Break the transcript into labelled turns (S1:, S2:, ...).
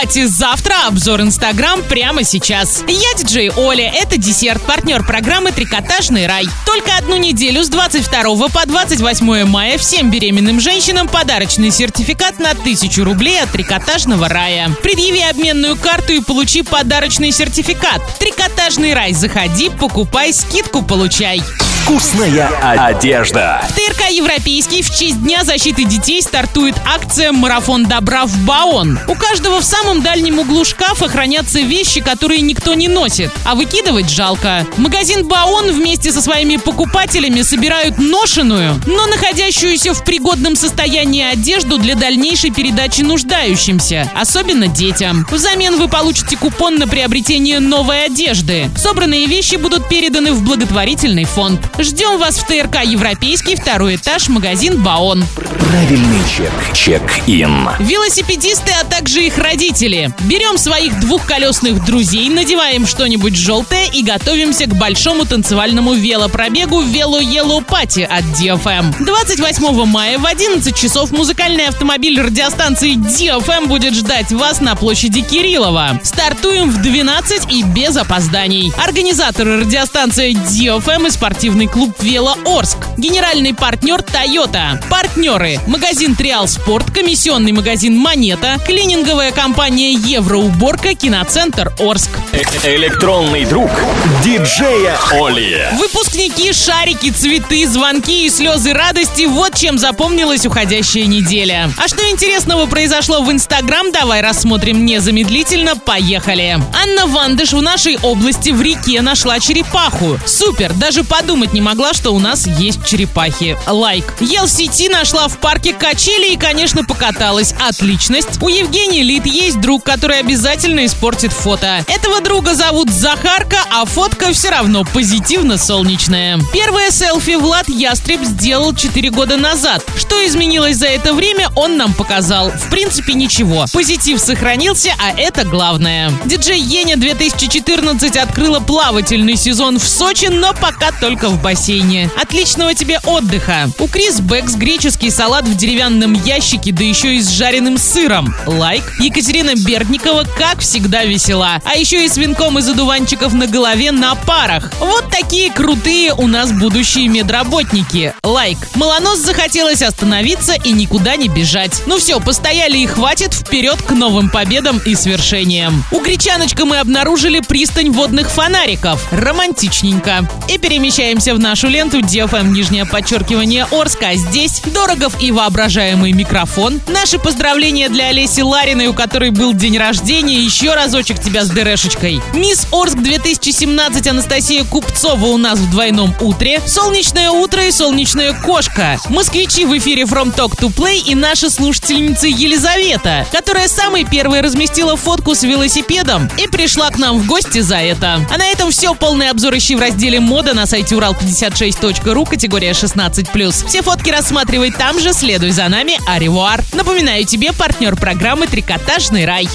S1: Пати завтра, обзор Инстаграм прямо сейчас. Я диджей Оля, это десерт, партнер программы «Трикотажный рай». Только одну неделю с 22 по 28 мая всем беременным женщинам подарочный сертификат на 1000 рублей от «Трикотажного рая». Предъяви обменную карту и получи подарочный сертификат. «Трикотажный рай» заходи, покупай, скидку получай.
S2: Вкусная одежда.
S1: ТРК «Европейский» в честь Дня защиты детей стартует акция «Марафон добра в Баон». У каждого в самом дальнем углу шкафа хранятся вещи, которые никто не носит, а выкидывать жалко. Магазин «Баон» вместе со своими покупателями собирают ношеную, но находящуюся в пригодном состоянии одежду для дальнейшей передачи нуждающимся, особенно детям. Взамен вы получите купон на приобретение новой одежды. Собранные вещи будут переданы в благотворительный фонд. Ждем вас в ТРК «Европейский», второй этаж, магазин «Баон».
S2: Правильный чек. Чек-ин.
S1: Велосипедисты, а также их родители. Берем своих двухколесных друзей, надеваем что-нибудь желтое и готовимся к большому танцевальному велопробегу «Вело Yellow Пати» от DFM. 28 мая в 11 часов музыкальный автомобиль радиостанции DFM будет ждать вас на площади Кириллова. Стартуем в 12 и без опозданий. Организаторы радиостанции DFM и спортивный клуб «Вело Орск». Генеральный партнер «Тойота». Партнеры. Магазин «Триал Спорт», комиссионный магазин «Монета», клининговая компания «Евроуборка», киноцентр «Орск».
S2: Э- Электронный друг диджея Оли.
S1: Выпускники, шарики, цветы, звонки и слезы радости – вот чем запомнилась уходящая неделя. А что интересного произошло в Инстаграм, давай рассмотрим незамедлительно. Поехали. Анна Вандыш в нашей области в реке нашла черепаху. Супер, даже подумать не могла, что у нас есть черепахи. Лайк. Ел сети нашла в парке качели и, конечно, покаталась. Отличность. У Евгении Лид есть друг, который обязательно испортит фото. Этого друга зовут Захарка, а фотка все равно позитивно-солнечная. Первое селфи Влад Ястреб сделал 4 года назад. Что изменилось за это время, он нам показал. В принципе, ничего. Позитив сохранился, а это главное. Диджей Еня 2014 открыла плавательный сезон в Сочи, но пока только в бассейне. Отличного тебе отдыха. У Крис Бэкс греческий салат в деревянном ящике, да еще и с жареным сыром. Лайк. Екатерина Бердникова, как всегда, весела. А еще и с венком из одуванчиков на голове на парах. Вот такие крутые у нас будущие медработники. Лайк. Малонос захотелось остановиться и никуда не бежать. Ну все, постояли и хватит, вперед к новым победам и свершениям. У Гречаночка мы обнаружили пристань водных фонариков. Романтичненько. И перемещаемся в нашу ленту DFM нижнее подчеркивание Орска. Здесь Дорогов и воображаемый микрофон. Наши поздравления для Олеси Лариной, у которой был день рождения. Еще разочек тебя с дырешечкой. Мисс Орск 2017 Анастасия Купцова у нас в двойном утре. Солнечное утро и солнечная кошка. Москвичи в эфире From Talk to Play и наша слушательница Елизавета, которая самой первой разместила фотку с велосипедом и пришла к нам в гости за это. А на этом все. Полный обзор ищи в разделе мода на сайте урал56.ру, категория 16+. Все фотки рассматривай там же, следуй за нами, аривуар. Напоминаю тебе партнер программы «Трикотажный рай».